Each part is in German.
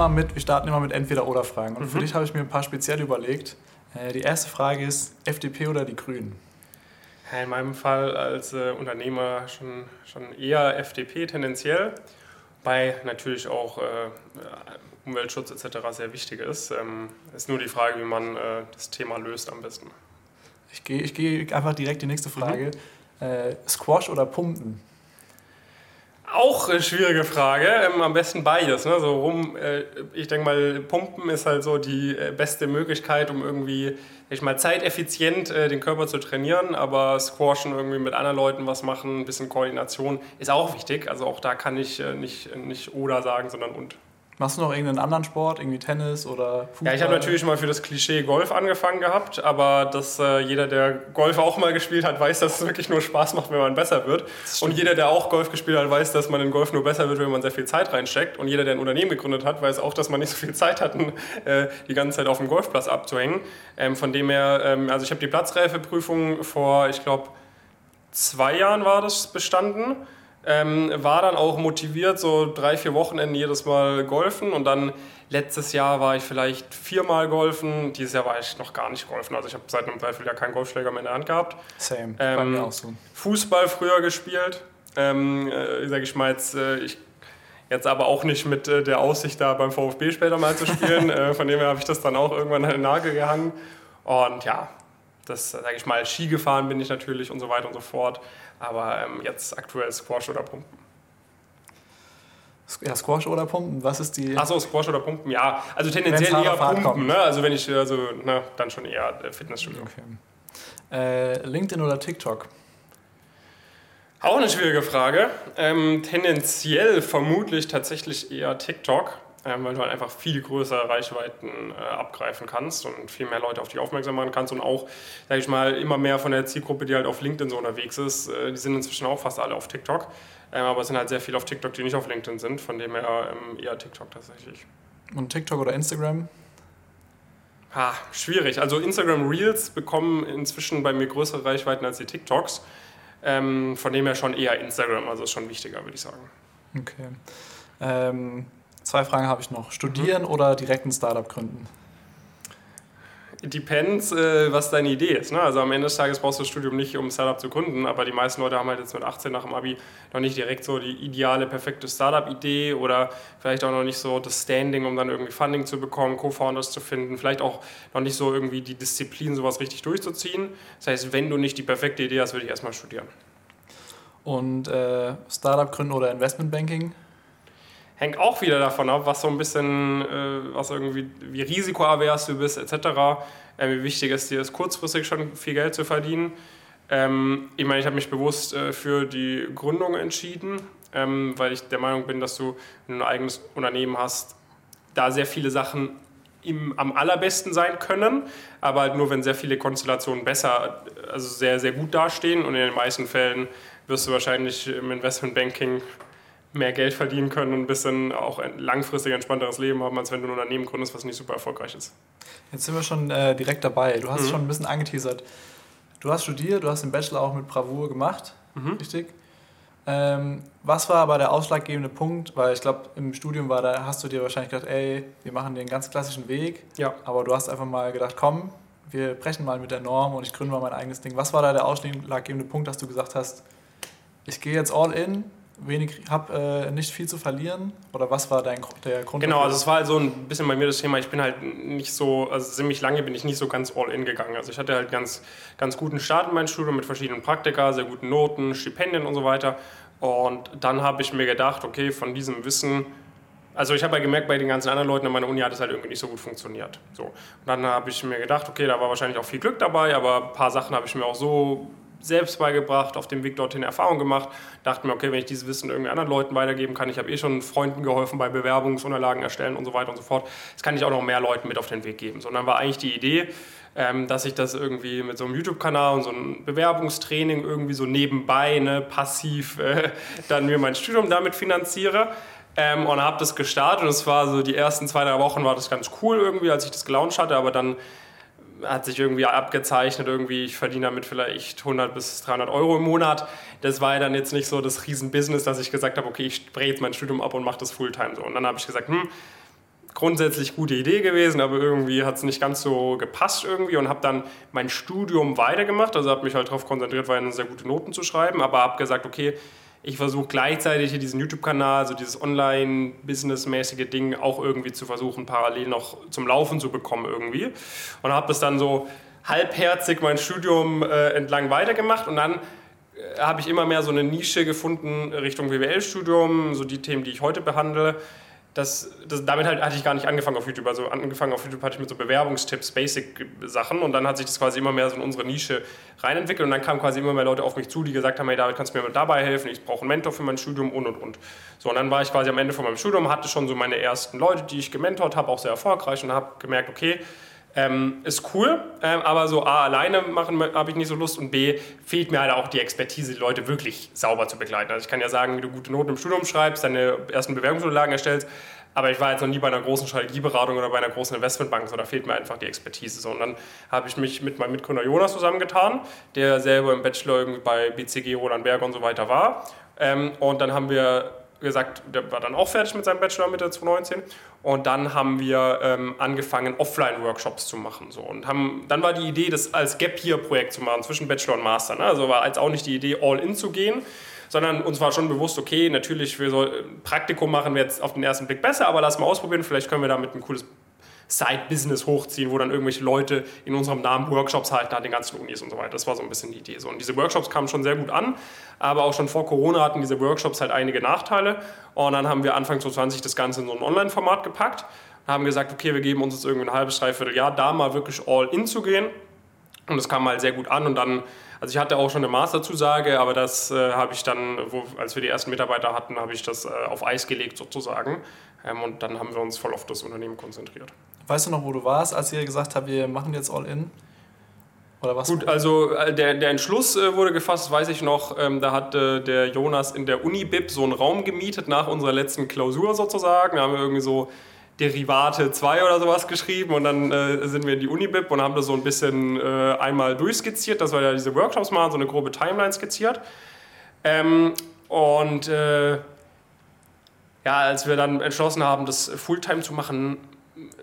immer mit, wir starten immer mit Entweder-Oder-Fragen. Und Mhm. für dich habe ich mir ein paar speziell überlegt. Äh, die erste Frage ist, FDP oder die Grünen? In meinem Fall als äh, Unternehmer schon, schon eher FDP tendenziell, weil natürlich auch äh, Umweltschutz etc. sehr wichtig ist. Ähm, ist nur die Frage, wie man äh, das Thema löst am besten. Ich gehe ich geh einfach direkt die nächste Frage. Äh, Squash oder Pumpen? Auch eine schwierige Frage. Ähm, am besten beides. Ne? So rum, äh, ich denke mal, Pumpen ist halt so die äh, beste Möglichkeit, um irgendwie, ich mal, zeiteffizient äh, den Körper zu trainieren. Aber Squashen irgendwie mit anderen Leuten was machen, ein bisschen Koordination ist auch wichtig. Also auch da kann ich nicht, nicht oder sagen, sondern und. Machst du noch irgendeinen anderen Sport, irgendwie Tennis oder Fußball? Ja, ich habe natürlich mal für das Klischee Golf angefangen gehabt, aber dass äh, jeder, der Golf auch mal gespielt hat, weiß, dass es wirklich nur Spaß macht, wenn man besser wird. Und jeder, der auch Golf gespielt hat, weiß, dass man in Golf nur besser wird, wenn man sehr viel Zeit reinsteckt. Und jeder, der ein Unternehmen gegründet hat, weiß auch, dass man nicht so viel Zeit hat, äh, die ganze Zeit auf dem Golfplatz abzuhängen. Ähm, von dem her, ähm, also ich habe die Platzreifeprüfung vor, ich glaube, zwei Jahren war das bestanden. Ähm, war dann auch motiviert, so drei, vier Wochenenden jedes Mal golfen. Und dann letztes Jahr war ich vielleicht viermal golfen, dieses Jahr war ich noch gar nicht golfen, also ich habe seit einem Dreivierteljahr keinen Golfschläger mehr in der Hand gehabt. Same, bei Ähm, mir auch so. Fußball früher gespielt, ähm, äh, sage ich mal jetzt, äh, ich jetzt aber auch nicht mit äh, der Aussicht da beim VfB später mal zu spielen, äh, von dem her habe ich das dann auch irgendwann an den Nagel gehangen. Und ja, das sage ich mal, Ski gefahren bin ich natürlich und so weiter und so fort. Aber ähm, jetzt aktuell Squash oder Pumpen. Ja, Squash oder Pumpen? Was ist die. Achso, Squash oder Pumpen, ja. Also tendenziell eher Pumpen, kommt. ne? Also wenn ich, also, ne, dann schon eher äh, Fitnessstudio. Okay. Äh, LinkedIn oder TikTok? Auch eine schwierige Frage. Ähm, tendenziell vermutlich tatsächlich eher TikTok, weil du halt einfach viel größere Reichweiten äh, abgreifen kannst und viel mehr Leute auf dich aufmerksam machen kannst und auch, sag ich mal, immer mehr von der Zielgruppe, die halt auf LinkedIn so unterwegs ist, äh, die sind inzwischen auch fast alle auf TikTok. Ähm, aber es sind halt sehr viele auf TikTok, die nicht auf LinkedIn sind, von dem her ähm, eher TikTok tatsächlich. Und TikTok oder Instagram? Ha, schwierig. Also Instagram Reels bekommen inzwischen bei mir größere Reichweiten als die TikToks. Ähm, von dem her schon eher Instagram, also ist schon wichtiger, würde ich sagen. Okay. Ähm, zwei Fragen habe ich noch. Studieren oder direkt ein Startup gründen? It depends, äh, was deine Idee ist. Ne? Also am Ende des Tages brauchst du das Studium nicht, um ein Startup zu gründen, aber die meisten Leute haben halt jetzt mit 18 nach dem Abi noch nicht direkt so die ideale, perfekte Startup-Idee oder vielleicht auch noch nicht so das Standing, um dann irgendwie Funding zu bekommen, Co-Founders zu finden, vielleicht auch noch nicht so irgendwie die Disziplin, sowas richtig durchzuziehen. Das heißt, wenn du nicht die perfekte Idee hast, würde ich erstmal studieren. Und äh, Startup gründen oder Investmentbanking? Hängt auch wieder davon ab, was so ein bisschen, äh, was irgendwie, wie risikoavers du bist, etc. Äh, wie wichtig es dir ist, kurzfristig schon viel Geld zu verdienen. Ähm, ich meine, ich habe mich bewusst äh, für die Gründung entschieden, ähm, weil ich der Meinung bin, dass du ein eigenes Unternehmen hast, da sehr viele Sachen im, am allerbesten sein können, aber halt nur, wenn sehr viele Konstellationen besser, also sehr, sehr gut dastehen und in den meisten Fällen wirst du wahrscheinlich im Investmentbanking mehr Geld verdienen können und ein bisschen auch ein langfristig entspannteres Leben haben, als wenn du ein Unternehmen gründest, was nicht super erfolgreich ist. Jetzt sind wir schon äh, direkt dabei. Du hast Mhm. schon ein bisschen angeteasert. Du hast studiert, du hast den Bachelor auch mit Bravour gemacht, Mhm. richtig? Ähm, was war aber der ausschlaggebende Punkt? Weil ich glaube, im Studium war da, hast du dir wahrscheinlich gedacht, ey, wir machen den ganz klassischen Weg. Ja. Aber du hast einfach mal gedacht, komm, wir brechen mal mit der Norm und ich gründe mal mein eigenes Ding. Was war da der ausschlaggebende Punkt, dass du gesagt hast, ich gehe jetzt all in, wenig, habe äh, nicht viel zu verlieren? Oder was war dein, der Grund? Genau, also es war halt so ein bisschen bei mir das Thema, ich bin halt nicht so, also ziemlich lange bin ich nicht so ganz all in gegangen. Also ich hatte halt ganz, ganz guten Start in mein Studium mit verschiedenen Praktika, sehr guten Noten, Stipendien und so weiter. Und dann habe ich mir gedacht, okay, von diesem Wissen, also ich habe halt gemerkt, bei den ganzen anderen Leuten an meiner Uni hat es halt irgendwie nicht so gut funktioniert. So. Und dann habe ich mir gedacht, okay, da war wahrscheinlich auch viel Glück dabei, aber ein paar Sachen habe ich mir auch so selbst beigebracht, auf dem Weg dorthin Erfahrung gemacht. Dachte mir, okay, wenn ich dieses Wissen irgendwie anderen Leuten weitergeben kann, ich habe eh schon Freunden geholfen bei Bewerbungsunterlagen erstellen und so weiter und so fort, das kann ich auch noch mehr Leuten mit auf den Weg geben. So, und dann war eigentlich die Idee, ähm, dass ich das irgendwie mit so einem YouTube-Kanal und so einem Bewerbungstraining irgendwie so nebenbei, ne, passiv, äh, dann mir mein Studium damit finanziere. Ähm, und habe das gestartet und es war so, die ersten zwei, drei Wochen war das ganz cool irgendwie, als ich das gelauncht hatte, aber dann hat sich irgendwie abgezeichnet, irgendwie ich verdiene damit vielleicht 100 bis 300 Euro im Monat. Das war ja dann jetzt nicht so das Riesenbusiness, dass ich gesagt habe, okay, ich spreche jetzt mein Studium ab und mache das Fulltime so. Und dann habe ich gesagt, hm, grundsätzlich gute Idee gewesen, aber irgendwie hat es nicht ganz so gepasst irgendwie und habe dann mein Studium weitergemacht. Also habe mich halt darauf konzentriert, weiterhin sehr gute Noten zu schreiben, aber habe gesagt, okay, ich versuche gleichzeitig hier diesen YouTube-Kanal, so dieses Online-Business-mäßige Ding auch irgendwie zu versuchen, parallel noch zum Laufen zu bekommen irgendwie. Und habe das dann so halbherzig mein Studium äh, entlang weitergemacht und dann äh, habe ich immer mehr so eine Nische gefunden Richtung BWL-Studium, so die Themen, die ich heute behandle das, das, damit halt, hatte ich gar nicht angefangen auf YouTube. Also angefangen auf YouTube hatte ich mit so Bewerbungstipps, Basic-Sachen und dann hat sich das quasi immer mehr so in unsere Nische reinentwickelt und dann kamen quasi immer mehr Leute auf mich zu, die gesagt haben, hey David, kannst du mir dabei helfen, ich brauche einen Mentor für mein Studium und und und. So, und dann war ich quasi am Ende von meinem Studium, hatte schon so meine ersten Leute, die ich gementort habe, auch sehr erfolgreich und habe gemerkt, okay, ähm, ist cool, ähm, aber so A, alleine machen habe ich nicht so Lust und B, fehlt mir halt auch die Expertise, die Leute wirklich sauber zu begleiten. Also ich kann ja sagen, wie du gute Noten im Studium schreibst, deine ersten Bewerbungsunterlagen erstellst, aber ich war jetzt noch nie bei einer großen Strategieberatung oder bei einer großen Investmentbank, so da fehlt mir einfach die Expertise. So. Und dann habe ich mich mit meinem Mitgründer Jonas zusammengetan, der selber im Bachelor bei BCG, Roland Berger und so weiter war. Ähm, und dann haben wir gesagt, der war dann auch fertig mit seinem Bachelor Mitte 2019. Und dann haben wir ähm, angefangen, Offline-Workshops zu machen. So. Und haben, dann war die Idee, das als Gap-Year-Projekt zu machen, zwischen Bachelor und Master. Ne? Also war jetzt auch nicht die Idee, all-in zu gehen, sondern uns war schon bewusst, okay, natürlich, für so ein Praktikum machen wir jetzt auf den ersten Blick besser, aber lass mal ausprobieren, vielleicht können wir damit ein cooles Side-Business hochziehen, wo dann irgendwelche Leute in unserem Namen Workshops halten an den ganzen Unis und so weiter. Das war so ein bisschen die Idee. So. Und diese Workshops kamen schon sehr gut an, aber auch schon vor Corona hatten diese Workshops halt einige Nachteile. Und dann haben wir Anfang 2020 das Ganze in so ein Online-Format gepackt und haben gesagt, okay, wir geben uns jetzt irgendwie ein halbes, dreiviertel Jahr, da mal wirklich all in zu gehen. Und das kam mal sehr gut an und dann also ich hatte auch schon eine Masterzusage, aber das äh, habe ich dann, wo, als wir die ersten Mitarbeiter hatten, habe ich das äh, auf Eis gelegt sozusagen. Ähm, und dann haben wir uns voll auf das Unternehmen konzentriert. Weißt du noch, wo du warst, als ihr gesagt habt, wir machen jetzt All-In? Oder was? Gut, also äh, der, der Entschluss äh, wurde gefasst, weiß ich noch. Ähm, da hat äh, der Jonas in der Uni-Bib so einen Raum gemietet nach unserer letzten Klausur sozusagen. Da haben wir irgendwie so Derivate 2 oder sowas geschrieben und dann äh, sind wir in die Uni-Bib und haben das so ein bisschen äh, einmal durchskizziert, dass wir ja diese Workshops machen, so eine grobe Timeline skizziert. Ähm, und äh, ja, als wir dann entschlossen haben, das Fulltime zu machen,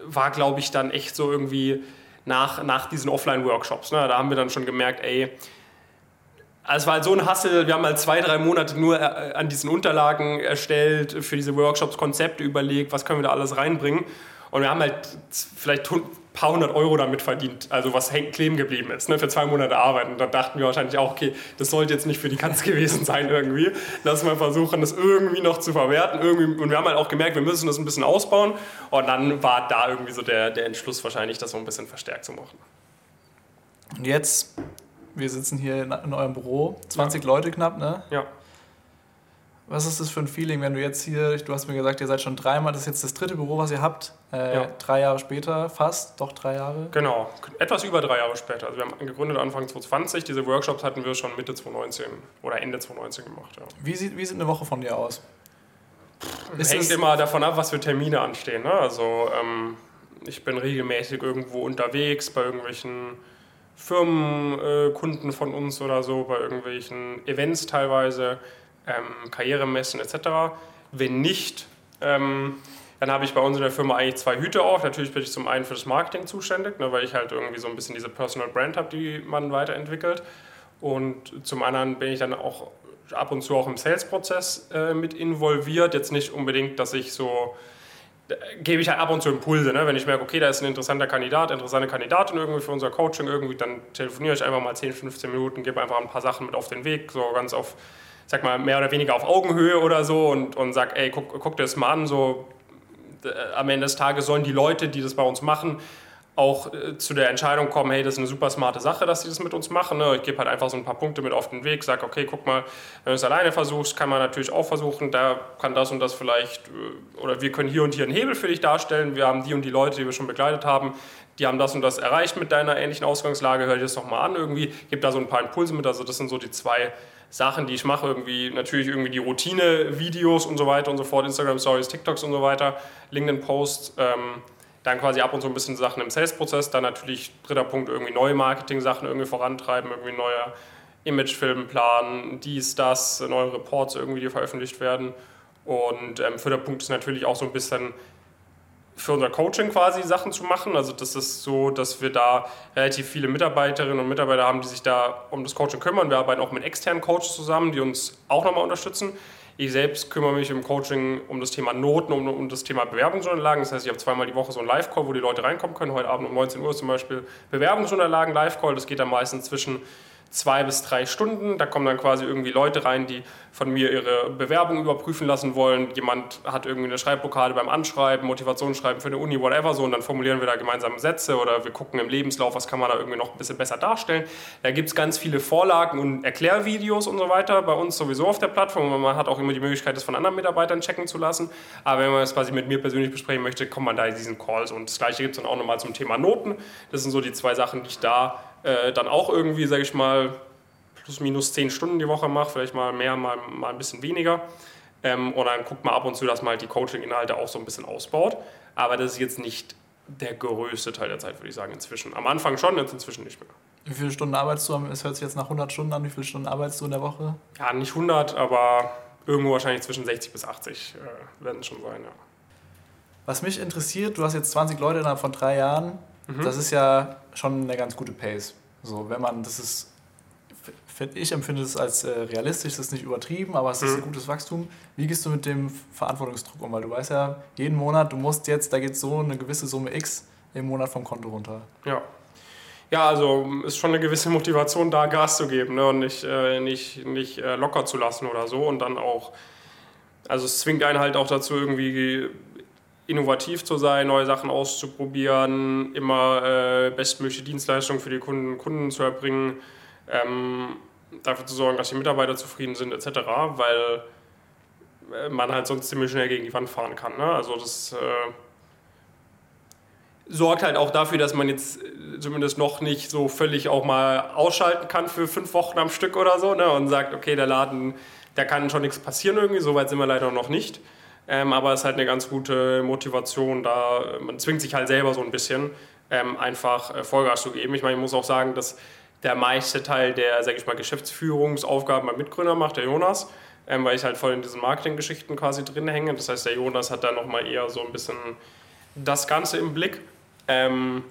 war, glaube ich, dann echt so irgendwie nach, nach diesen Offline-Workshops. Ne? Da haben wir dann schon gemerkt, ey, es war halt so ein Hassel, wir haben halt zwei, drei Monate nur äh, an diesen Unterlagen erstellt, für diese Workshops Konzepte überlegt, was können wir da alles reinbringen. Und wir haben halt vielleicht paar hundert Euro damit verdient, also was hängen, kleben geblieben ist, ne, für zwei Monate Arbeit. Und da dachten wir wahrscheinlich auch, okay, das sollte jetzt nicht für die Katz gewesen sein irgendwie. Lass mal versuchen, das irgendwie noch zu verwerten. Irgendwie. Und wir haben halt auch gemerkt, wir müssen das ein bisschen ausbauen. Und dann war da irgendwie so der, der Entschluss wahrscheinlich, das so ein bisschen verstärkt zu machen. Und jetzt, wir sitzen hier in, in eurem Büro, 20 ja. Leute knapp, ne? Ja. Was ist das für ein Feeling, wenn du jetzt hier, du hast mir gesagt, ihr seid schon dreimal, das ist jetzt das dritte Büro, was ihr habt, äh, ja. drei Jahre später, fast, doch drei Jahre? Genau, etwas über drei Jahre später. Also wir haben gegründet Anfang 2020, diese Workshops hatten wir schon Mitte 2019 oder Ende 2019 gemacht. Ja. Wie, sieht, wie sieht eine Woche von dir aus? Ist Hängt immer davon ab, was für Termine anstehen. Ne? Also ähm, ich bin regelmäßig irgendwo unterwegs bei irgendwelchen Firmenkunden äh, von uns oder so, bei irgendwelchen Events teilweise ähm, Karrieremessen etc. Wenn nicht, ähm, dann habe ich bei uns in der Firma eigentlich zwei Hüte auf. Natürlich bin ich zum einen für das Marketing zuständig, ne, weil ich halt irgendwie so ein bisschen diese Personal Brand habe, die man weiterentwickelt. Und zum anderen bin ich dann auch ab und zu auch im Sales-Prozess äh, mit involviert. Jetzt nicht unbedingt, dass ich so gebe ich halt ab und zu Impulse. Ne? Wenn ich merke, okay, da ist ein interessanter Kandidat, interessante Kandidatin irgendwie für unser Coaching irgendwie, dann telefoniere ich einfach mal 10, 15 Minuten, gebe einfach ein paar Sachen mit auf den Weg, so ganz auf sag mal, mehr oder weniger auf Augenhöhe oder so und, und sag, ey, guck, guck dir das mal an, so äh, am Ende des Tages sollen die Leute, die das bei uns machen, auch äh, zu der Entscheidung kommen, hey, das ist eine super smarte Sache, dass sie das mit uns machen. Ne? Ich gebe halt einfach so ein paar Punkte mit auf den Weg, sage, okay, guck mal, wenn du es alleine versuchst, kann man natürlich auch versuchen, da kann das und das vielleicht, äh, oder wir können hier und hier einen Hebel für dich darstellen. Wir haben die und die Leute, die wir schon begleitet haben, die haben das und das erreicht mit deiner ähnlichen Ausgangslage, hör dir das doch mal an irgendwie, gib da so ein paar Impulse mit, also das sind so die zwei Sachen, die ich mache, irgendwie natürlich irgendwie die Routine-Videos und so weiter und so fort, Instagram-Stories, TikToks und so weiter, LinkedIn-Posts, ähm, dann quasi ab und zu ein bisschen Sachen im Sales-Prozess, dann natürlich dritter Punkt irgendwie neue Marketing-Sachen irgendwie vorantreiben, irgendwie neuer Imagefilm planen, dies, das, neue Reports irgendwie, die veröffentlicht werden. Und ähm, vierter Punkt ist natürlich auch so ein bisschen für unser Coaching quasi Sachen zu machen. Also das ist so, dass wir da relativ viele Mitarbeiterinnen und Mitarbeiter haben, die sich da um das Coaching kümmern. Wir arbeiten auch mit externen Coaches zusammen, die uns auch nochmal unterstützen. Ich selbst kümmere mich im Coaching um das Thema Noten, um, um das Thema Bewerbungsunterlagen. Das heißt, ich habe zweimal die Woche so einen Live-Call, wo die Leute reinkommen können. Heute Abend um 19 Uhr zum Beispiel Bewerbungsunterlagen Live-Call. Das geht dann meistens zwischen zwei bis drei Stunden. Da kommen dann quasi irgendwie Leute rein, die von mir ihre Bewerbung überprüfen lassen wollen. Jemand hat irgendwie eine Schreibblockade beim Anschreiben, Motivationsschreiben für eine Uni, whatever so. Und dann formulieren wir da gemeinsam Sätze oder wir gucken im Lebenslauf, was kann man da irgendwie noch ein bisschen besser darstellen. Da gibt es ganz viele Vorlagen und Erklärvideos und so weiter bei uns sowieso auf der Plattform. Und man hat auch immer die Möglichkeit, das von anderen Mitarbeitern checken zu lassen. Aber wenn man das quasi mit mir persönlich besprechen möchte, kommt man da in diesen Calls. Und das gleiche gibt es dann auch nochmal zum Thema Noten. Das sind so die zwei Sachen, die ich da äh, dann auch irgendwie, sage ich mal, plus minus zehn Stunden die Woche mache, vielleicht mal mehr, mal, mal ein bisschen weniger. Ähm, und dann guckt man ab und zu, dass man halt die Coaching-Inhalte auch so ein bisschen ausbaut. Aber das ist jetzt nicht der größte Teil der Zeit, würde ich sagen, inzwischen. Am Anfang schon, jetzt inzwischen nicht mehr. Wie viele Stunden arbeitest du? Es hört sich jetzt nach 100 Stunden an. Wie viele Stunden arbeitest du in der Woche? Ja, nicht 100, aber irgendwo wahrscheinlich zwischen 60 bis 80 äh, werden es schon sein, ja. Was mich interessiert, du hast jetzt 20 Leute innerhalb von drei Jahren. Mhm. Das ist ja schon eine ganz gute Pace. So, wenn man, das ist, ich empfinde es als äh, realistisch, das ist nicht übertrieben, aber es ist mhm. ein gutes Wachstum. Wie gehst du mit dem Verantwortungsdruck um? Weil du weißt ja, jeden Monat, du musst jetzt, da geht so eine gewisse Summe X im Monat vom Konto runter. Ja. Ja, also ist schon eine gewisse Motivation da, Gas zu geben ne? und nicht, äh, nicht, nicht äh, locker zu lassen oder so. Und dann auch, also es zwingt einen halt auch dazu, irgendwie innovativ zu sein, neue Sachen auszuprobieren, immer äh, bestmögliche Dienstleistungen für die Kunden und Kunden zu erbringen, ähm, dafür zu sorgen, dass die Mitarbeiter zufrieden sind etc., weil äh, man halt sonst ziemlich schnell gegen die Wand fahren kann. Ne? Also das äh, sorgt halt auch dafür, dass man jetzt äh, zumindest noch nicht so völlig auch mal ausschalten kann für fünf Wochen am Stück oder so ne? und sagt, okay, der Laden, da kann schon nichts passieren irgendwie, so weit sind wir leider noch nicht. Ähm, aber es ist halt eine ganz gute Motivation da. Man zwingt sich halt selber so ein bisschen, ähm, einfach äh, Vollgas zu geben. Ich meine, ich muss auch sagen, dass der meiste Teil der, sage ich mal, Geschäftsführungsaufgaben beim Mitgründer macht, der Jonas, ähm, weil ich halt voll in diesen Marketinggeschichten quasi drin hänge. Das heißt, der Jonas hat da nochmal eher so ein bisschen das Ganze im Blick. Ähm,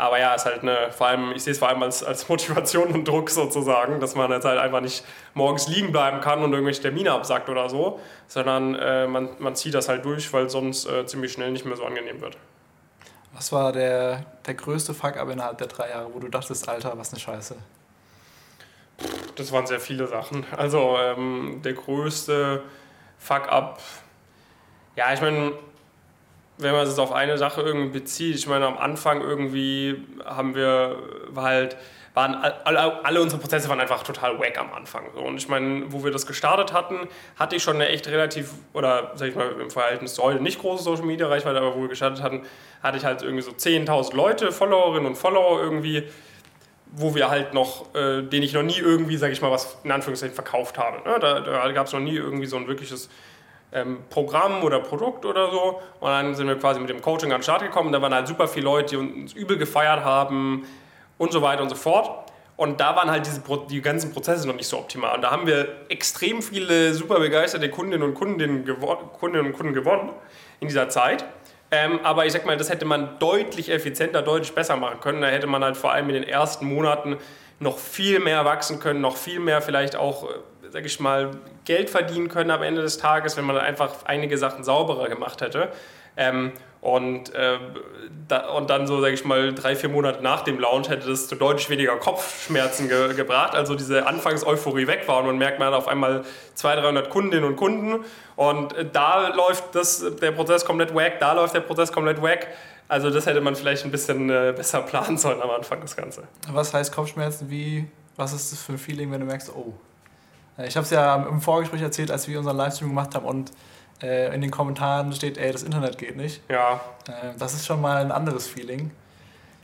aber ja, ist halt eine, vor allem, ich sehe es vor allem als, als Motivation und Druck sozusagen, dass man jetzt halt einfach nicht morgens liegen bleiben kann und irgendwelche Termine absagt oder so, sondern äh, man, man zieht das halt durch, weil sonst äh, ziemlich schnell nicht mehr so angenehm wird. Was war der, der größte Fuck-up innerhalb der drei Jahre, wo du dachtest, Alter, was eine Scheiße? Das waren sehr viele Sachen. Also ähm, der größte Fuck-up, ja, ich meine, wenn man es auf eine Sache irgendwie bezieht, ich meine, am Anfang irgendwie haben wir halt, waren alle, alle unsere Prozesse waren einfach total wack am Anfang. Und ich meine, wo wir das gestartet hatten, hatte ich schon eine echt relativ, oder sag ich mal, im Verhältnis zu heute nicht große Social Media Reichweite, aber wo wir gestartet hatten, hatte ich halt irgendwie so 10.000 Leute, Followerinnen und Follower irgendwie, wo wir halt noch, äh, denen ich noch nie irgendwie, sag ich mal, was in Anführungszeichen verkauft habe. Ne? Da, da gab es noch nie irgendwie so ein wirkliches Programm oder Produkt oder so. Und dann sind wir quasi mit dem Coaching an den Start gekommen. Da waren halt super viele Leute, die uns übel gefeiert haben und so weiter und so fort. Und da waren halt diese, die ganzen Prozesse noch nicht so optimal. Und da haben wir extrem viele super begeisterte Kundinnen und Kunden, Kundinnen und Kunden gewonnen in dieser Zeit. Ähm, aber ich sag mal, das hätte man deutlich effizienter, deutlich besser machen können. Da hätte man halt vor allem in den ersten Monaten noch viel mehr wachsen können, noch viel mehr vielleicht auch äh, sag ich mal, Geld verdienen können am Ende des Tages, wenn man einfach einige Sachen sauberer gemacht hätte. Ähm, und, äh, da, und dann so, sage ich mal, drei, vier Monate nach dem Launch hätte das zu deutlich weniger Kopfschmerzen ge gebracht. Also diese Anfangseuphorie weg war und man merkt, man hat auf einmal 200, 300 Kundinnen und Kunden und äh, da läuft das, der Prozess komplett wack, da läuft der Prozess komplett wack. Also das hätte man vielleicht ein bisschen äh, besser planen sollen am Anfang, das Ganze. Was heißt Kopfschmerzen? Wie, was ist das für ein Feeling, wenn du merkst, oh, ich habe es ja im Vorgespräch erzählt, als wir unseren Livestream gemacht haben und äh, in den Kommentaren steht, ey, das Internet geht nicht. Ja. Äh, das ist schon mal ein anderes Feeling.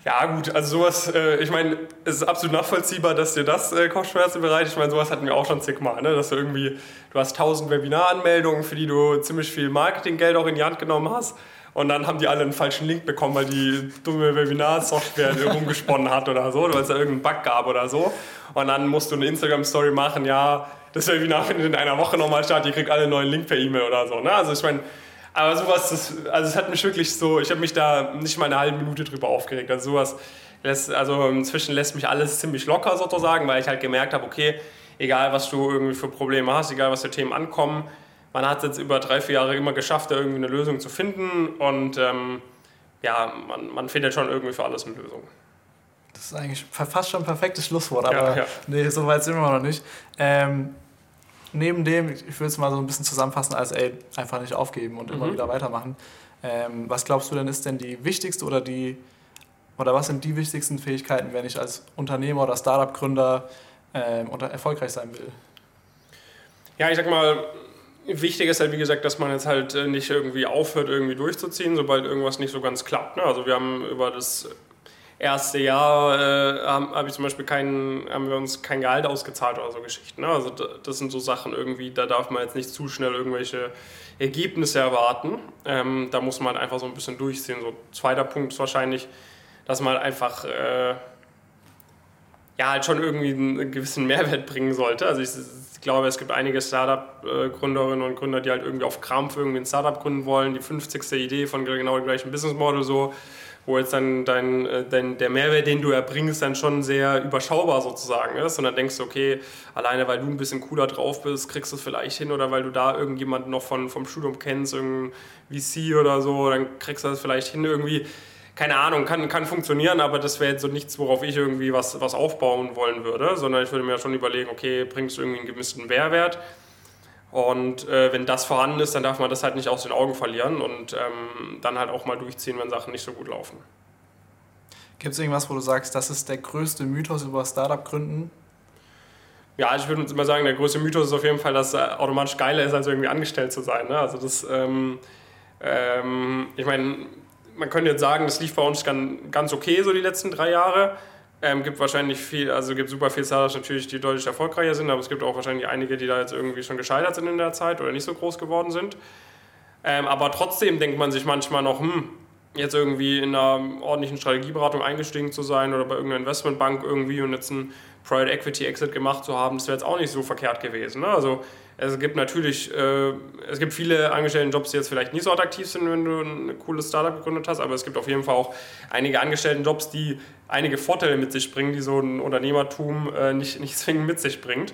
Ja, gut, also sowas, äh, ich meine, es ist absolut nachvollziehbar, dass dir das äh, Kopfschmerzen bereitet. Ich meine, sowas hatten wir auch schon zigmal, ne? dass du irgendwie, du hast tausend Webinaranmeldungen, für die du ziemlich viel Marketinggeld auch in die Hand genommen hast. Und dann haben die alle einen falschen Link bekommen, weil die dumme Webinar-Software rumgesponnen hat oder so, weil es da irgendeinen Bug gab oder so. Und dann musst du eine Instagram-Story machen, ja, das Webinar findet in einer Woche nochmal statt, ihr kriegt alle einen neuen Link per E-Mail oder so. Ne? Also ich meine, Aber sowas, das, also es hat mich wirklich so, ich habe mich da nicht mal eine halbe Minute drüber aufgeregt. Also sowas lässt, also inzwischen lässt mich alles ziemlich locker sozusagen, weil ich halt gemerkt habe, okay, egal was du irgendwie für Probleme hast, egal was für Themen ankommen, man hat es jetzt über drei, vier Jahre immer geschafft, da irgendwie eine Lösung zu finden und ähm, ja, man, man findet schon irgendwie für alles eine Lösung. Das ist eigentlich fast schon ein perfektes Schlusswort, aber ja, ja. nee, so weit sind wir noch nicht. Ähm, neben dem, ich will es mal so ein bisschen zusammenfassen, als ey, einfach nicht aufgeben und mhm. immer wieder weitermachen. Ähm, was glaubst du denn ist denn die wichtigste oder die oder was sind die wichtigsten Fähigkeiten, wenn ich als Unternehmer oder Startup-Gründer ähm, erfolgreich sein will? Ja, ich sag mal, wichtig ist halt, wie gesagt, dass man jetzt halt äh, nicht irgendwie aufhört, irgendwie durchzuziehen, sobald irgendwas nicht so ganz klappt. Ne? Also wir haben über das erste Jahr äh, haben, hab ich zum Beispiel keinen, haben wir uns kein Gehalt ausgezahlt oder so Geschichten. Ne? Also das sind so Sachen irgendwie, da darf man jetzt nicht zu schnell irgendwelche Ergebnisse erwarten. Ähm, da muss man halt einfach so ein bisschen durchziehen. So zweiter Punkt ist wahrscheinlich, dass man halt einfach äh, ja halt schon irgendwie einen gewissen Mehrwert bringen sollte. Also ich, ich glaube, es gibt einige Startup-Gründerinnen und Gründer, die halt irgendwie auf Krampf irgendwie ein Startup gründen wollen, die 50. Idee von genau dem gleichen Business Model so wo jetzt dann dein, äh, dein, der Mehrwert, den du erbringst, dann schon sehr überschaubar sozusagen ist. Und dann denkst du, okay, alleine weil du ein bisschen cooler drauf bist, kriegst du es vielleicht hin oder weil du da irgendjemanden noch von, vom Studium kennst, irgendein VC oder so, dann kriegst du das vielleicht hin irgendwie. Keine Ahnung, kann, kann funktionieren, aber das wäre jetzt so nichts, worauf ich irgendwie was, was aufbauen wollen würde, sondern ich würde mir schon überlegen, okay, bringst du irgendwie einen gewissen Mehrwert? Und äh, wenn das vorhanden ist, dann darf man das halt nicht aus den Augen verlieren und ähm, dann halt auch mal durchziehen, wenn Sachen nicht so gut laufen. Gibt es irgendwas, wo du sagst, das ist der größte Mythos über Startup-Gründen? Ja, ich würde immer sagen, der größte Mythos ist auf jeden Fall, dass es automatisch geiler ist, als irgendwie angestellt zu sein. Ne? Also das, ähm, ähm, ich meine, man könnte jetzt sagen, das lief bei uns ganz okay so die letzten drei Jahre. Ähm, gibt wahrscheinlich viel, also gibt super viele Startups natürlich, die deutlich erfolgreicher sind, aber es gibt auch wahrscheinlich einige, die da jetzt irgendwie schon gescheitert sind in der Zeit oder nicht so groß geworden sind. Ähm, aber trotzdem denkt man sich manchmal noch, hm, jetzt irgendwie in einer ordentlichen Strategieberatung eingestiegen zu sein oder bei irgendeiner Investmentbank irgendwie und jetzt ein Private Equity Exit gemacht zu haben, das wäre jetzt auch nicht so verkehrt gewesen. Ne? Also es gibt natürlich, äh, es gibt viele Angestelltenjobs, die jetzt vielleicht nicht so attraktiv sind, wenn du ein cooles Startup gegründet hast, aber es gibt auf jeden Fall auch einige Angestelltenjobs, die einige Vorteile mit sich bringen, die so ein Unternehmertum äh, nicht, nicht zwingend mit sich bringt.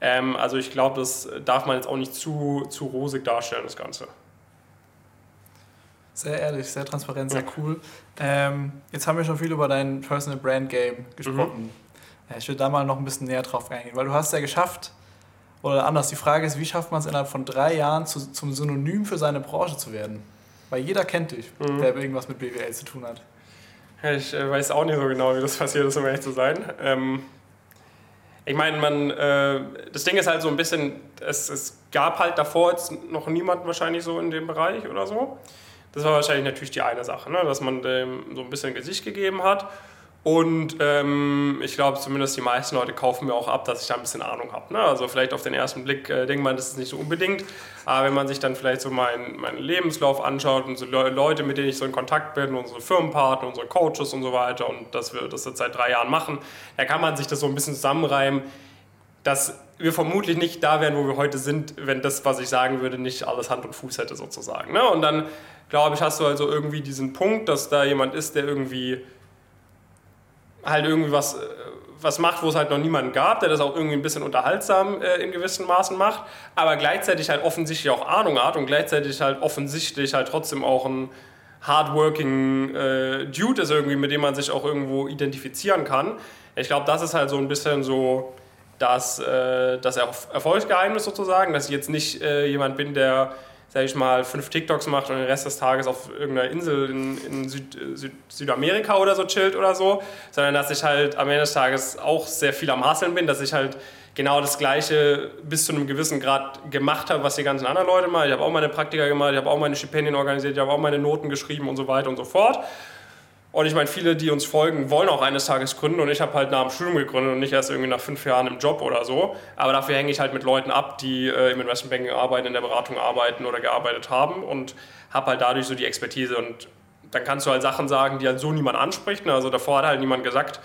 Ähm, also ich glaube, das darf man jetzt auch nicht zu, zu rosig darstellen, das Ganze. Sehr ehrlich, sehr transparent, sehr cool. Ähm, jetzt haben wir schon viel über dein Personal Brand Game gesprochen. Mhm. Ich würde da mal noch ein bisschen näher drauf eingehen, weil du hast ja geschafft, oder anders, die Frage ist, wie schafft man es innerhalb von drei Jahren zu, zum Synonym für seine Branche zu werden? Weil jeder kennt dich, mhm. der irgendwas mit BWL zu tun hat. Ich äh, weiß auch nicht so genau, wie das passiert ist, um ehrlich zu sein. Ähm, ich meine, man, äh, das Ding ist halt so ein bisschen, es, es gab halt davor jetzt noch niemanden wahrscheinlich so in dem Bereich oder so. Das war wahrscheinlich natürlich die eine Sache, ne? dass man dem so ein bisschen Gesicht gegeben hat. Und ähm, ich glaube, zumindest die meisten Leute kaufen mir auch ab, dass ich da ein bisschen Ahnung habe. Ne? Also vielleicht auf den ersten Blick äh, denkt man, das ist nicht so unbedingt. Aber wenn man sich dann vielleicht so meinen mein Lebenslauf anschaut und so Le Leute, mit denen ich so in Kontakt bin, unsere Firmenpartner, unsere Coaches und so weiter und dass wir das jetzt seit drei Jahren machen, da kann man sich das so ein bisschen zusammenreimen, dass wir vermutlich nicht da wären, wo wir heute sind, wenn das, was ich sagen würde, nicht alles Hand und Fuß hätte sozusagen. Ne? Und dann, glaube ich, hast du also irgendwie diesen Punkt, dass da jemand ist, der irgendwie halt irgendwie was, äh, was macht, wo es halt noch niemanden gab, der das auch irgendwie ein bisschen unterhaltsam äh, in gewissen Maßen macht, aber gleichzeitig halt offensichtlich auch Ahnung hat und gleichzeitig halt offensichtlich halt trotzdem auch ein hardworking äh, Dude ist irgendwie, mit dem man sich auch irgendwo identifizieren kann. Ich glaube, das ist halt so ein bisschen so das, äh, das Erfolgsgeheimnis sozusagen, dass ich jetzt nicht äh, jemand bin, der sag ich mal, fünf TikToks macht und den Rest des Tages auf irgendeiner Insel in, in Süd, Süd, Südamerika oder so chillt oder so, sondern dass ich halt am Ende des Tages auch sehr viel am Hasseln bin, dass ich halt genau das Gleiche bis zu einem gewissen Grad gemacht habe, was die ganzen anderen Leute machen. Ich habe auch meine Praktika gemacht, ich habe auch meine Stipendien organisiert, ich habe auch meine Noten geschrieben und so weiter und so fort. Und ich meine, viele, die uns folgen, wollen auch eines Tages gründen und ich habe halt nach dem Studium gegründet und nicht erst irgendwie nach fünf Jahren im Job oder so. Aber dafür hänge ich halt mit Leuten ab, die äh, im Investmentbanking arbeiten, in der Beratung arbeiten oder gearbeitet haben und habe halt dadurch so die Expertise und dann kannst du halt Sachen sagen, die halt so niemand anspricht. Also davor hat halt niemand gesagt,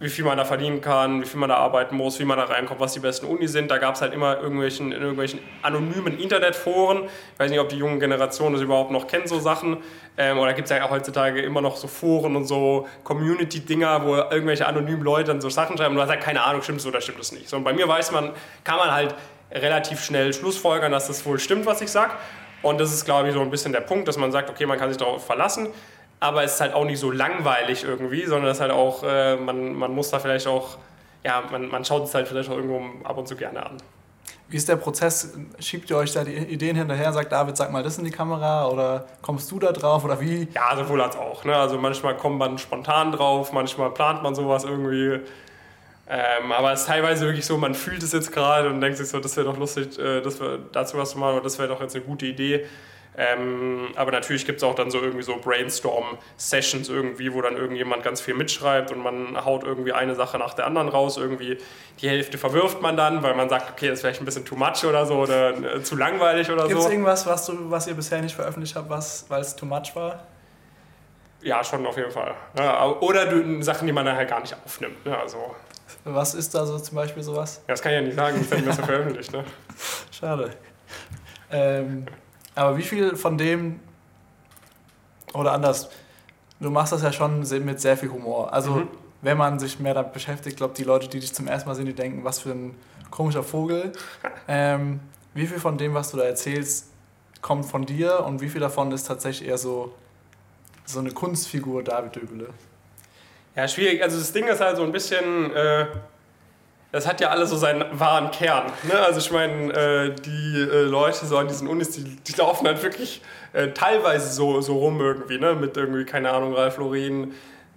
wie viel man da verdienen kann, wie viel man da arbeiten muss, wie man da reinkommt, was die besten Unis sind. Da gab es halt immer irgendwelchen, in irgendwelchen anonymen Internetforen. Ich weiß nicht, ob die junge Generation das überhaupt noch kennt, so Sachen. Ähm, oder gibt es ja auch heutzutage immer noch so Foren und so Community-Dinger, wo irgendwelche anonymen Leute dann so Sachen schreiben und du hast halt keine Ahnung, stimmt es oder stimmt es nicht. So, und bei mir weiß man, kann man halt relativ schnell schlussfolgern, dass das wohl stimmt, was ich sage. Und das ist, glaube ich, so ein bisschen der Punkt, dass man sagt, okay, man kann sich darauf verlassen aber es ist halt auch nicht so langweilig irgendwie, sondern es ist halt auch, äh, man, man muss da vielleicht auch, ja, man, man schaut es halt vielleicht auch irgendwo ab und zu gerne an. Wie ist der Prozess? Schiebt ihr euch da die Ideen hinterher, sagt David, sag mal das in die Kamera oder kommst du da drauf oder wie? Ja, sowohl als auch. Ne? Also manchmal kommt man spontan drauf, manchmal plant man sowas irgendwie. Ähm, aber es ist teilweise wirklich so, man fühlt es jetzt gerade und denkt sich so, das wäre doch lustig, äh, das wär, dazu was zu machen oder das wäre doch jetzt eine gute Idee. Ähm, aber natürlich gibt es auch dann so irgendwie so Brainstorm-Sessions irgendwie, wo dann irgendjemand ganz viel mitschreibt und man haut irgendwie eine Sache nach der anderen raus. Irgendwie die Hälfte verwirft man dann, weil man sagt, okay, das ist vielleicht ein bisschen too much oder so oder äh, zu langweilig oder gibt's so. Gibt es irgendwas, was, du, was ihr bisher nicht veröffentlicht habt, weil es too much war? Ja, schon auf jeden Fall. Ja, oder Sachen, die man dann halt gar nicht aufnimmt. Ja, ne, also. Was ist da so zum Beispiel sowas? Ja, das kann ich ja nicht sagen, das hätten wir veröffentlicht. Ne? Schade. Ähm, aber wie viel von dem, oder anders, du machst das ja schon mit sehr viel Humor. Also, mhm. wenn man sich mehr damit beschäftigt, glaube die Leute, die dich zum ersten Mal sehen, die denken, was für ein komischer Vogel. Ähm, wie viel von dem, was du da erzählst, kommt von dir und wie viel davon ist tatsächlich eher so, so eine Kunstfigur David Döbele? Ja, schwierig. Also, das Ding ist halt so ein bisschen. Äh das hat ja alles so seinen wahren Kern. Ne? Also ich meine, äh, die äh, Leute so an diesen Unis, die, die laufen halt wirklich äh, teilweise so, so rum irgendwie, ne? mit irgendwie, keine Ahnung, Ralf Lauren,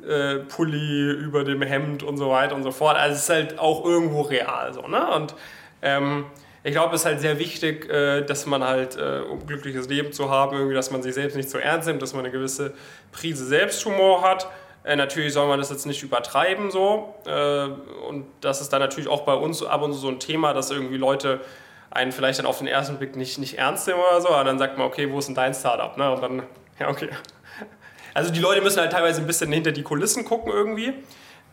äh, Pulli über dem Hemd und so weiter und so fort. Also es ist halt auch irgendwo real so. Ne? Und ähm, ich glaube, es ist halt sehr wichtig, äh, dass man halt, äh, um ein glückliches Leben zu haben, irgendwie, dass man sich selbst nicht so ernst nimmt, dass man eine gewisse Prise Selbsthumor hat äh, natürlich soll man das jetzt nicht übertreiben so. Äh, und das ist dann natürlich auch bei uns ab und zu so ein Thema, dass irgendwie Leute einen vielleicht dann auf den ersten Blick nicht, nicht ernst nehmen oder so, aber dann sagt man, okay, wo ist denn dein Startup? Ne? Und dann, ja, okay. Also die Leute müssen halt teilweise ein bisschen hinter die Kulissen gucken irgendwie.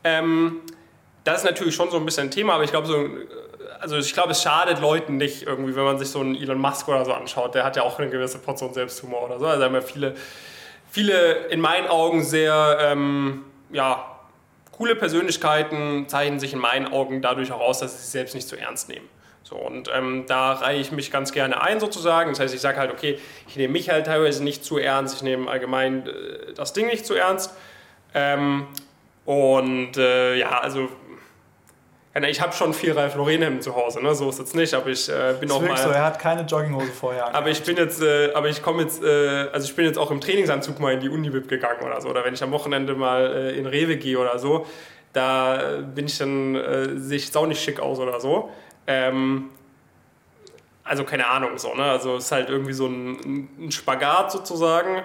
Ähm, das ist natürlich schon so ein bisschen ein Thema, aber ich glaube, so, also ich glaube, es schadet Leuten nicht irgendwie, wenn man sich so einen Elon Musk oder so anschaut. Der hat ja auch eine gewisse Portion Selbsthumor oder so. Also haben ja viele viele in meinen Augen sehr ähm, ja, coole Persönlichkeiten zeichnen sich in meinen Augen dadurch auch aus, dass sie sich selbst nicht zu so ernst nehmen. So, und ähm, da reihe ich mich ganz gerne ein sozusagen. Das heißt, ich sage halt, okay, ich nehme mich halt teilweise nicht zu ernst, ich nehme allgemein äh, das Ding nicht zu ernst. Ähm, und äh, ja, also ich habe schon vier Ralf Lauren zu Hause, ne? so ist es nicht, aber ich äh, bin das auch mal. So, er hat keine Jogginghose vorher. Aber ich bin jetzt, äh, aber ich komme jetzt, äh, also ich bin jetzt auch im Trainingsanzug mal in die Unibib gegangen oder so, oder wenn ich am Wochenende mal äh, in Rewe gehe oder so, da äh, bin ich dann äh, sehe ich auch nicht schick aus oder so. Ähm, also keine Ahnung so, ne? Also es ist halt irgendwie so ein, ein Spagat sozusagen.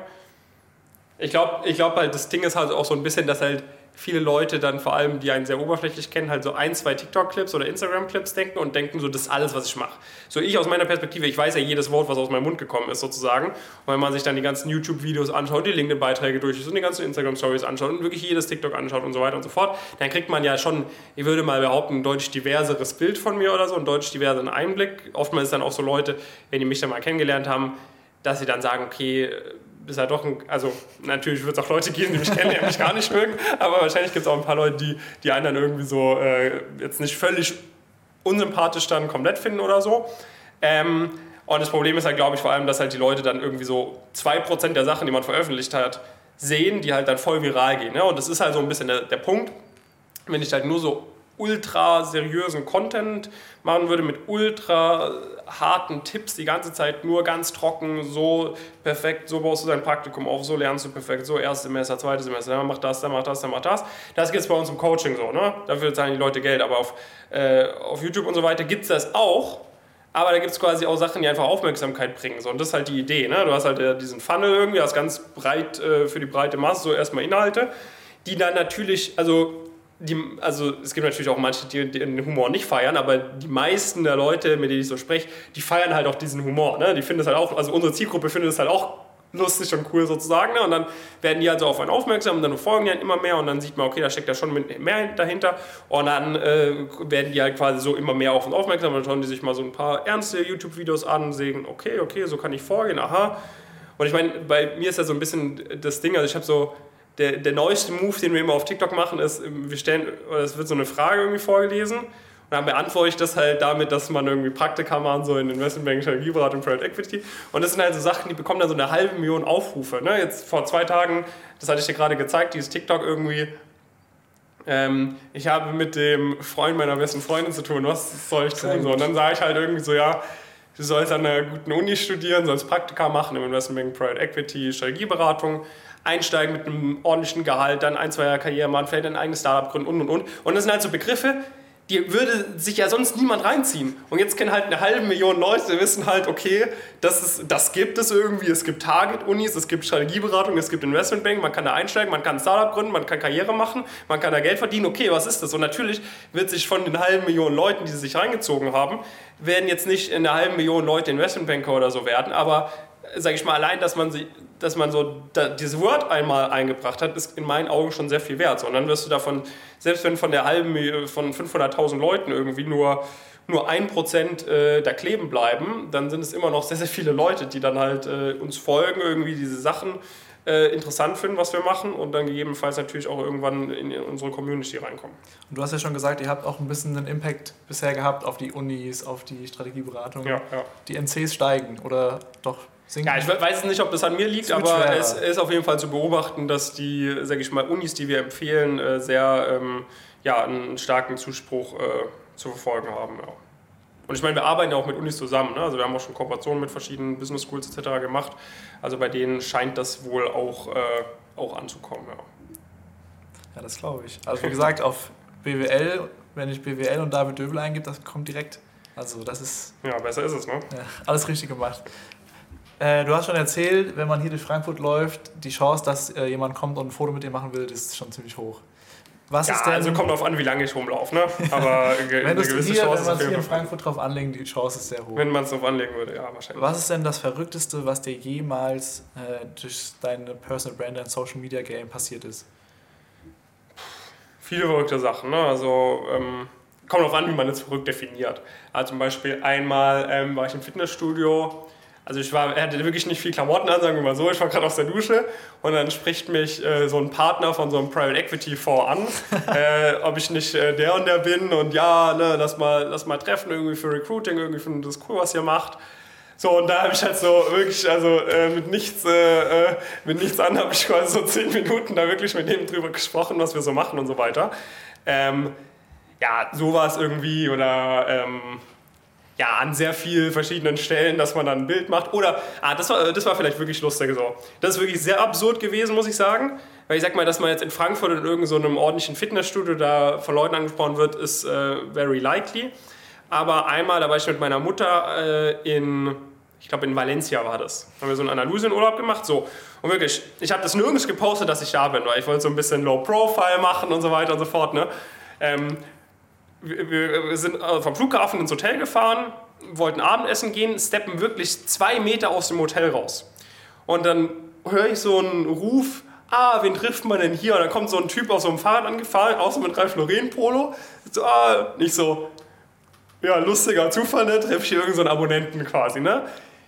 Ich glaube, ich glaube halt, das Ding ist halt auch so ein bisschen, dass halt viele Leute dann vor allem, die einen sehr oberflächlich kennen, halt so ein, zwei TikTok-Clips oder Instagram-Clips denken und denken so, das ist alles, was ich mache. So ich aus meiner Perspektive, ich weiß ja jedes Wort, was aus meinem Mund gekommen ist sozusagen. Und wenn man sich dann die ganzen YouTube-Videos anschaut, die LinkedIn-Beiträge durchliest und die ganzen Instagram-Stories anschaut und wirklich jedes TikTok anschaut und so weiter und so fort, dann kriegt man ja schon, ich würde mal behaupten, ein deutlich diverseres Bild von mir oder so, einen deutlich diverseren Einblick. Oftmals ist dann auch so Leute, wenn die mich dann mal kennengelernt haben, dass sie dann sagen, okay, ist halt doch ein, also natürlich wird es auch Leute geben, die mich kennen, die mich gar nicht mögen, aber wahrscheinlich gibt es auch ein paar Leute, die, die einen dann irgendwie so äh, jetzt nicht völlig unsympathisch dann komplett finden oder so. Ähm, und das Problem ist halt, glaube ich, vor allem, dass halt die Leute dann irgendwie so 2% der Sachen, die man veröffentlicht hat, sehen, die halt dann voll viral gehen. Ne? Und das ist halt so ein bisschen der, der Punkt, wenn ich halt nur so ultra seriösen Content machen würde mit ultra harten Tipps die ganze Zeit nur ganz trocken, so perfekt, so baust du dein Praktikum auf, so lernst du perfekt, so erstes Semester, zweites Semester, dann mach das, dann mach das, dann mach das. Das gibt es bei uns im Coaching so, ne? Dafür zahlen die Leute Geld, aber auf, äh, auf YouTube und so weiter gibt es das auch. Aber da gibt es quasi auch Sachen, die einfach Aufmerksamkeit bringen. So. Und das ist halt die Idee. Ne? Du hast halt äh, diesen Funnel irgendwie, hast ganz breit äh, für die breite Masse so erstmal Inhalte, die dann natürlich, also die, also es gibt natürlich auch manche, die den Humor nicht feiern, aber die meisten der Leute, mit denen ich so spreche, die feiern halt auch diesen Humor. Ne? Die finden es halt auch, also unsere Zielgruppe findet es halt auch lustig und cool sozusagen. Ne? Und dann werden die also auf einen aufmerksam und dann folgen die halt immer mehr und dann sieht man, okay, da steckt ja schon mehr dahinter. Und dann äh, werden die halt quasi so immer mehr auf uns aufmerksam und dann schauen die sich mal so ein paar ernste YouTube-Videos an und sehen, okay, okay, so kann ich vorgehen, aha. Und ich meine, bei mir ist ja so ein bisschen das Ding, also ich habe so, der, der neueste Move, den wir immer auf TikTok machen, ist, wir stellen, es wird so eine Frage irgendwie vorgelesen dann beantworte ich das halt damit, dass man irgendwie Praktika machen soll in Investmentbanking, Strategieberatung, Private Equity. Und das sind halt so Sachen, die bekommen dann so eine halbe Million Aufrufe. Ne? Jetzt vor zwei Tagen, das hatte ich dir gerade gezeigt, dieses TikTok irgendwie. Ähm, ich habe mit dem Freund meiner besten Freundin zu tun, was soll ich tun? So, und dann sage ich halt irgendwie so, ja, du sollst an einer guten Uni studieren, sollst Praktika machen im Investmentbanking, Private Equity, Strategieberatung einsteigen mit einem ordentlichen Gehalt, dann ein, zwei Jahre Karriere machen, vielleicht ein eigenes Startup gründen und und und. Und das sind halt so Begriffe, die würde sich ja sonst niemand reinziehen. Und jetzt kennen halt eine halbe Million Leute, wissen halt, okay, das, ist, das gibt es irgendwie. Es gibt Target-Unis, es gibt Strategieberatung, es gibt Investmentbank, man kann da einsteigen, man kann ein Startup gründen, man kann Karriere machen, man kann da Geld verdienen. Okay, was ist das? Und natürlich wird sich von den halben Millionen Leuten, die sich reingezogen haben, werden jetzt nicht in einer halben Million Leute Investmentbanker oder so werden, aber sage ich mal, allein, dass man, sie, dass man so da, dieses Wort einmal eingebracht hat, ist in meinen Augen schon sehr viel wert. So, und dann wirst du davon, selbst wenn von der halben, von 500.000 Leuten irgendwie nur nur ein Prozent äh, da kleben bleiben, dann sind es immer noch sehr, sehr viele Leute, die dann halt äh, uns folgen, irgendwie diese Sachen äh, interessant finden, was wir machen und dann gegebenenfalls natürlich auch irgendwann in unsere Community reinkommen. Und du hast ja schon gesagt, ihr habt auch ein bisschen einen Impact bisher gehabt auf die Unis, auf die Strategieberatung. Ja, ja. Die NCs steigen oder doch Sinken. Ja, ich weiß nicht, ob das an mir liegt, aber es ist auf jeden Fall zu beobachten, dass die, sage ich mal, Unis, die wir empfehlen, äh, sehr ähm, ja, einen starken Zuspruch äh, zu verfolgen haben. Ja. Und ich meine, wir arbeiten ja auch mit Unis zusammen. Ne? Also wir haben auch schon Kooperationen mit verschiedenen Business Schools etc. gemacht. Also bei denen scheint das wohl auch, äh, auch anzukommen. Ja, ja das glaube ich. Also wie gesagt, auf BWL, wenn ich BWL und David Döbel eingebe, das kommt direkt. Also das ist... Ja, besser ist es, ne? Ja, alles richtig gemacht. Äh, du hast schon erzählt, wenn man hier durch Frankfurt läuft, die Chance, dass äh, jemand kommt und ein Foto mit dir machen will, ist schon ziemlich hoch. Was ja, ist denn, also kommt darauf an, wie lange ich rumlaufe, ne? Aber wenn eine gewisse hier, Chance Wenn man es hier in Frankfurt drauf anlegen, die Chance ist sehr hoch. Wenn man es drauf anlegen würde, ja, wahrscheinlich. Was ist denn das Verrückteste, was dir jemals äh, durch deine Personal Brand und Social Media Game passiert ist? Viele verrückte Sachen, ne? Also, ähm, kommt darauf an, wie man es verrückt definiert. Also zum Beispiel einmal ähm, war ich im Fitnessstudio also ich war, er hatte wirklich nicht viel Klamotten an, sagen wir mal so. Ich war gerade aus der Dusche und dann spricht mich äh, so ein Partner von so einem Private Equity Fonds an, äh, ob ich nicht äh, der und der bin und ja, ne, lass mal, lass mal treffen irgendwie für Recruiting, irgendwie finde das cool, was ihr macht. So, und da habe ich halt so wirklich, also äh, mit nichts, äh, äh, mit nichts an habe ich quasi so zehn Minuten da wirklich mit dem drüber gesprochen, was wir so machen und so weiter. Ähm, ja, sowas irgendwie oder ähm, ja, an sehr vielen verschiedenen Stellen, dass man dann ein Bild macht. Oder, ah, das war, das war vielleicht wirklich lustig so. Das ist wirklich sehr absurd gewesen, muss ich sagen. Weil ich sag mal, dass man jetzt in Frankfurt in irgendeinem so ordentlichen Fitnessstudio da von Leuten angesprochen wird, ist äh, very likely. Aber einmal, da war ich mit meiner Mutter äh, in, ich glaube in Valencia war das. Da haben wir so einen Andalusien-Urlaub gemacht. So. Und wirklich, ich habe das nirgends gepostet, dass ich da bin, weil ich wollte so ein bisschen Low Profile machen und so weiter und so fort. Ne? Ähm, wir, sind äh, vom Flughafen ins Hotel gefahren, wollten Abendessen gehen, steppen wirklich zwei Meter aus dem Hotel raus. Und dann höre ich so einen Ruf, ah, wen trifft man denn hier? Und dann kommt so ein Typ auf so einem Fahrrad angefahren, so mit Ralf Lauren Polo. So, ah, nicht so, ja, lustiger Zufall, ne? Treffe ich hier irgendeinen so Abonnenten quasi, ne?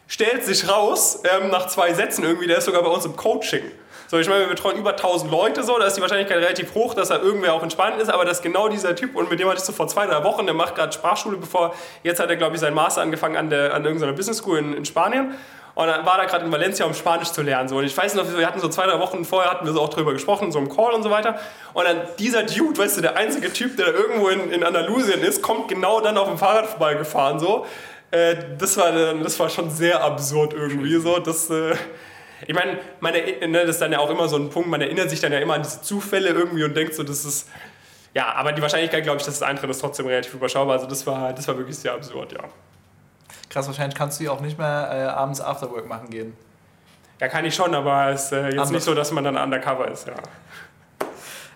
Stellt sich raus, ähm, nach zwei Sätzen irgendwie, der ist sogar bei uns im Coaching. So, ich meine, wir betreuen über 1000 Leute so, da ist die Wahrscheinlichkeit relativ hoch, dass da irgendwer auch entspannt ist, aber das ist genau dieser Typ und mit dem hatte ich so vor zwei, drei Wochen, der macht gerade Sprachschule, bevor, jetzt hat er, glaube ich, sein Master angefangen an, der, an irgendeiner Business School in, in Spanien. Und dann war er gerade in Valencia, um Spanisch zu lernen. So. Und ich weiß noch, wir hatten so zwei, drei Wochen vorher, hatten wir so auch drüber gesprochen, so im Call und so weiter. Und dann dieser Dude, weißt du, der einzige Typ, der da irgendwo in, in Andalusien ist, kommt genau dann auf dem Fahrrad vorbeigefahren. So. Äh, das, war, das war schon sehr absurd irgendwie. So. Das, äh, ich meine, man, ne, das ist dann ja auch immer so ein Punkt, man erinnert sich dann ja immer an diese Zufälle irgendwie und denkt so, das ist. Ja, aber die Wahrscheinlichkeit, glaube ich, dass es eintritt, ist trotzdem relativ überschaubar. Also das war, das war wirklich sehr absurd, ja. Krass, wahrscheinlich kannst du ja auch nicht mehr äh, abends Afterwork machen gehen. Ja, kann ich schon, aber es ist äh, jetzt nicht so, dass man dann undercover ist, ja.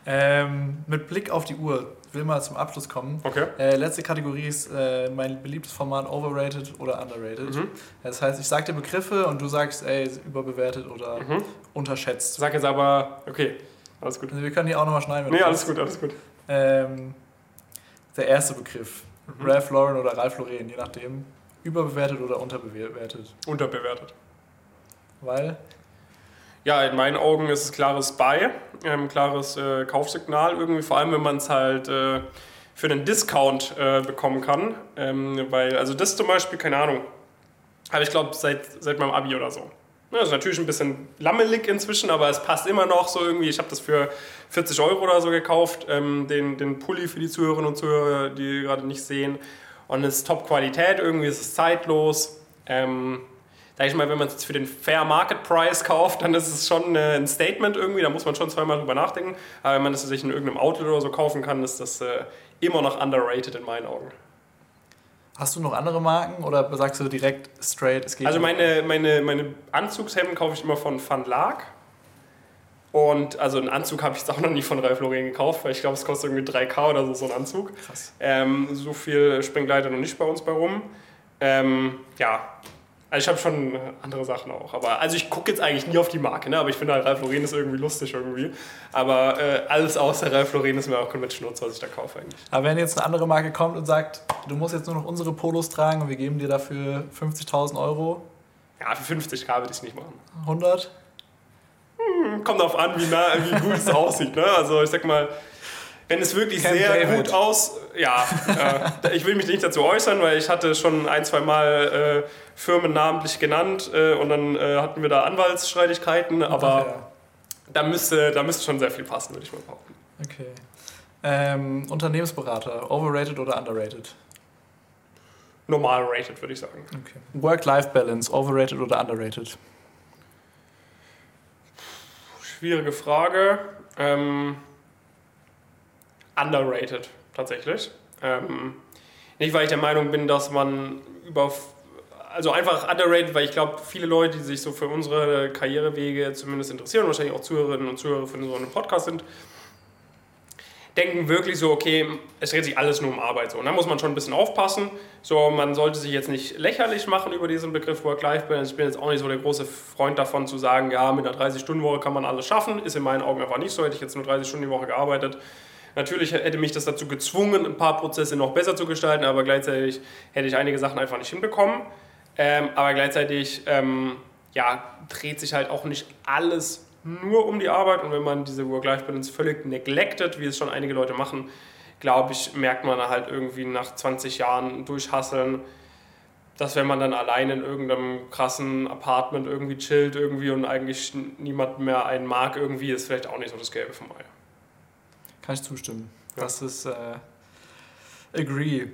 Ähm, mit Blick auf die Uhr, will mal zum Abschluss kommen. Okay. Äh, letzte Kategorie ist äh, mein beliebtes Format overrated oder underrated. Mhm. Das heißt, ich sage dir Begriffe und du sagst, ey, überbewertet oder Mhm. unterschätzt. Sag jetzt aber, okay, alles gut. Also wir können die auch nochmal schneiden. Nee, alles gut, alles gut. Ähm, der erste Begriff. Mhm. Ralph Lauren oder Ralph Lauren, je nachdem. Überbewertet oder unterbewertet. Unterbewertet. Weil, Ja, in meinen Augen ist es klares Buy, ähm, klares äh, Kaufsignal irgendwie, vor allem wenn man es halt äh, für einen Discount äh, bekommen kann. Ähm, weil, also das zum Beispiel, keine Ahnung, habe ich glaube seit, seit meinem Abi oder so. Ja, ist natürlich ein bisschen lammelig inzwischen, aber es passt immer noch so irgendwie. Ich habe das für 40 Euro oder so gekauft, ähm, den, den Pulli für die Zuhörerinnen und Zuhörer, die gerade nicht sehen. Und es ist Top-Qualität, irgendwie ist es zeitlos. Ähm, sag ich mal, wenn man es für den Fair Market Price kauft, dann ist es schon äh, ein Statement irgendwie, da muss man schon zweimal drüber nachdenken. Aber wenn man es sich in irgendeinem Outlet oder so kaufen kann, ist das äh, immer noch underrated in meinen Augen. hast du noch andere Marken oder sagst du direkt straight, es geht Also meine, meine, meine Anzugshemden kaufe ich immer von Van Laak. Und also einen Anzug habe ich jetzt auch noch nie von Ralph Lauren gekauft, weil ich glaube, es kostet irgendwie 3K oder so, so ein Anzug. Krass. Ähm, so viel springt leider noch nicht bei uns bei rum. Ähm, ja, also ich habe schon andere Sachen auch. Aber also ich gucke jetzt eigentlich nie auf die Marke, ne? aber ich finde halt Ralph Lauren ist irgendwie lustig irgendwie. Aber äh, alles außer Ralph Lauren ist mir auch komplett schnurz, was ich da kaufe eigentlich. Aber wenn jetzt eine andere Marke kommt und sagt, du musst jetzt nur noch unsere Polos tragen und wir geben dir dafür 50.000 Euro, Ja, für 50k würde ich es nicht machen. 100, Kommt darauf an, wie, nah, wie gut es aussieht. Ne? Also ich sag mal, wenn es wirklich Camp sehr David. gut aus... Ja, äh, ich will mich nicht dazu äußern, weil ich hatte schon ein, zwei Mal äh, Firmen namentlich genannt äh, und dann äh, hatten wir da Anwaltsstreitigkeiten, aber Ach da, müsste, da müsste schon sehr viel passen, würde ich mal behaupten. ja. Okay. Ähm, Unternehmensberater, overrated oder underrated? Normal rated, würde ich sagen. Okay. Work-Life-Balance, overrated oder underrated? Schwierige Frage. Ähm, underrated, tatsächlich. Ähm, nicht, weil ich der Meinung bin, dass man über. Also einfach underrated, weil ich glaube, viele Leute, die sich so für unsere Karrierewege zumindest interessieren, wahrscheinlich auch Zuhörerinnen und Zuhörer von so einem Podcast sind, denken wirklich so, okay, es dreht sich alles nur um Arbeit. So. Und da muss man schon ein bisschen aufpassen. So, man sollte sich jetzt nicht lächerlich machen über diesen Begriff Work-Life-Balance. Ich bin jetzt auch nicht so der große Freund davon zu sagen, ja, mit einer 30-Stunden-Woche kann man alles schaffen. Ist in meinen Augen einfach nicht so. Hätte ich jetzt nur 30 Stunden die Woche gearbeitet. Natürlich hätte mich das dazu gezwungen, ein paar Prozesse noch besser zu gestalten, aber gleichzeitig hätte ich einige Sachen einfach nicht hinbekommen. Ähm, aber gleichzeitig ähm, ja, dreht sich halt auch nicht alles nur um die Arbeit und wenn man diese Work-Life-Balance völlig neglected, wie es schon einige Leute machen, glaube ich, merkt man halt irgendwie nach 20 Jahren durchhasseln, dass wenn man dann allein in irgendeinem krassen Apartment irgendwie chillt irgendwie und eigentlich niemand mehr einen mag irgendwie, ist vielleicht auch nicht so das Gelbe vom Ei. Kann ich zustimmen. Ja. Das ist äh, agree.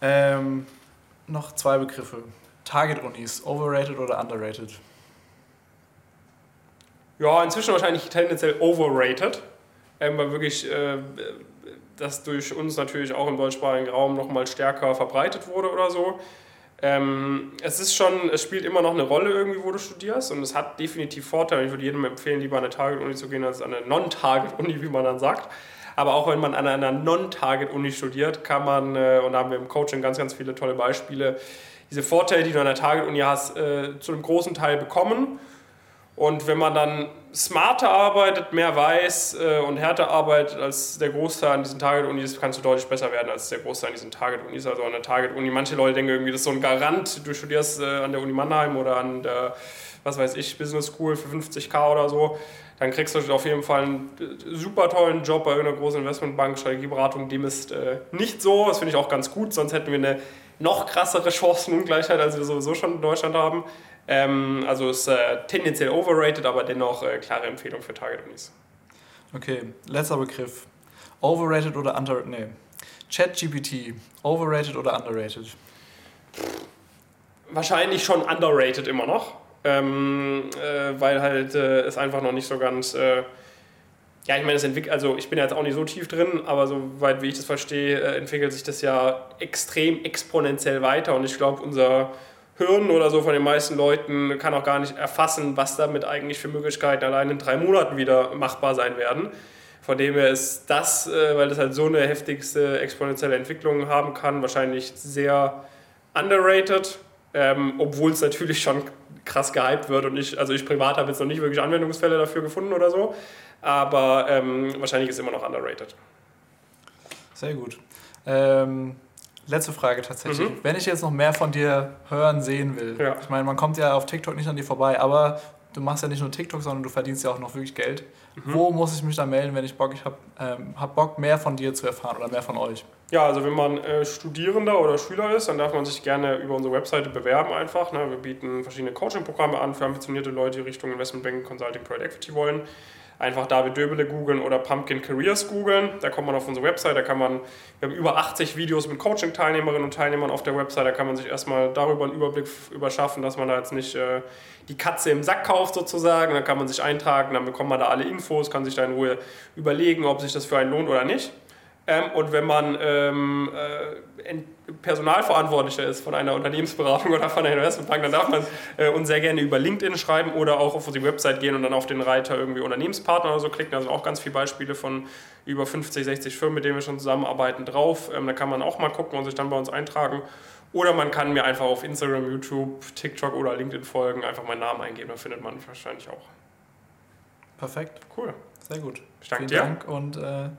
Ähm, noch zwei Begriffe. Target-Unis, overrated oder underrated? Ja, inzwischen wahrscheinlich tendenziell overrated, ähm, weil wirklich äh, das durch uns natürlich auch im deutschsprachigen Raum nochmal stärker verbreitet wurde oder so. Ähm, es ist schon, es spielt immer noch eine Rolle irgendwie, wo du studierst und es hat definitiv Vorteile. Ich würde jedem empfehlen, lieber an eine Target-Uni zu gehen als an eine Non-Target-Uni, wie man dann sagt. Aber auch wenn man an einer Non-Target-Uni studiert, kann man, äh, und da haben wir im Coaching ganz, ganz viele tolle Beispiele, diese Vorteile, die du an der Target-Uni hast, äh, zu einem großen Teil bekommen. Und wenn man dann smarter arbeitet, mehr weiß äh, und härter arbeitet als der Großteil an diesen Target-Unis, kannst du deutlich besser werden als der Großteil an diesen Target-Unis. Also an der Target-Uni, manche Leute denken irgendwie, das ist so ein Garant, du studierst an der Uni Mannheim oder an der, was weiß ich, Business School für 50k oder so, dann kriegst du auf jeden Fall einen äh, super tollen Job bei irgendeiner großen Investmentbank, Strategieberatung. Dem ist äh, nicht so, das finde ich auch ganz gut, sonst hätten wir eine noch krassere Chancenungleichheit, als wir sowieso schon in Deutschland haben. Ähm, also ist äh, tendenziell overrated, aber dennoch äh, klare Empfehlung für Target-Unis. Okay, letzter Begriff. Overrated oder under... Nee. ChatGPT, overrated oder underrated? Wahrscheinlich schon underrated immer noch, ähm, äh, weil halt äh, es einfach noch nicht so ganz... Äh, ja, ich meine, es entwickelt, also ich bin jetzt auch nicht so tief drin, aber soweit wie ich das verstehe, äh, entwickelt sich das ja extrem exponentiell weiter und ich glaube, unser Hirn oder so von den meisten Leuten kann auch gar nicht erfassen, was damit eigentlich für Möglichkeiten allein in drei Monaten wieder machbar sein werden. Von dem her ist das, äh, weil das halt so eine heftigste exponentielle Entwicklung haben kann, wahrscheinlich sehr underrated, ähm, obwohl es natürlich schon krass gehypt wird und ich, also ich privat habe jetzt noch nicht wirklich Anwendungsfälle dafür gefunden oder so, aber ähm, wahrscheinlich ist es immer noch underrated. Sehr gut. Ähm, letzte Frage tatsächlich. Mhm. Wenn ich jetzt noch mehr von dir hören, sehen will, ja. ich meine, man kommt ja auf TikTok nicht an dir vorbei, aber du machst ja nicht nur TikTok, sondern du verdienst ja auch noch wirklich Geld. Mhm. Wo muss ich mich da melden, wenn ich Bock, ich habe ähm, hab Bock, mehr von dir zu erfahren oder mehr von euch? Ja, also wenn man äh, Studierender oder Schüler ist, dann darf man sich gerne über unsere Webseite bewerben einfach. Ne? Wir bieten verschiedene Coaching-Programme an für ambitionierte Leute, die Richtung Investmentbanking, Consulting, Private Equity wollen einfach David Döbele googeln oder Pumpkin Careers googeln. Da kommt man auf unsere Website, da kann man, wir haben über 80 Videos mit Coaching-Teilnehmerinnen und Teilnehmern auf der Website, da kann man sich erstmal darüber einen Überblick überschaffen, dass man da jetzt nicht äh, die Katze im Sack kauft sozusagen. Dann kann man sich eintragen, dann bekommt man da alle Infos, kann sich da in Ruhe überlegen, ob sich das für einen lohnt oder nicht. Ähm, und wenn man ähm, äh, Personalverantwortlicher ist von einer Unternehmensberatung oder von einer Investmentbank, dann darf man äh, uns sehr gerne über LinkedIn schreiben oder auch auf die Website gehen und dann auf den Reiter irgendwie Unternehmenspartner oder so klicken. Da sind auch ganz viele Beispiele von über 50, 60 Firmen, mit denen wir schon zusammenarbeiten, drauf. Ähm, da kann man auch mal gucken und sich dann bei uns eintragen. Oder man kann mir einfach auf Instagram, YouTube, TikTok oder LinkedIn folgen, einfach meinen Namen eingeben, da findet man wahrscheinlich auch. Perfekt. Cool. Sehr gut. Ich danke Vielen dir. Dank und äh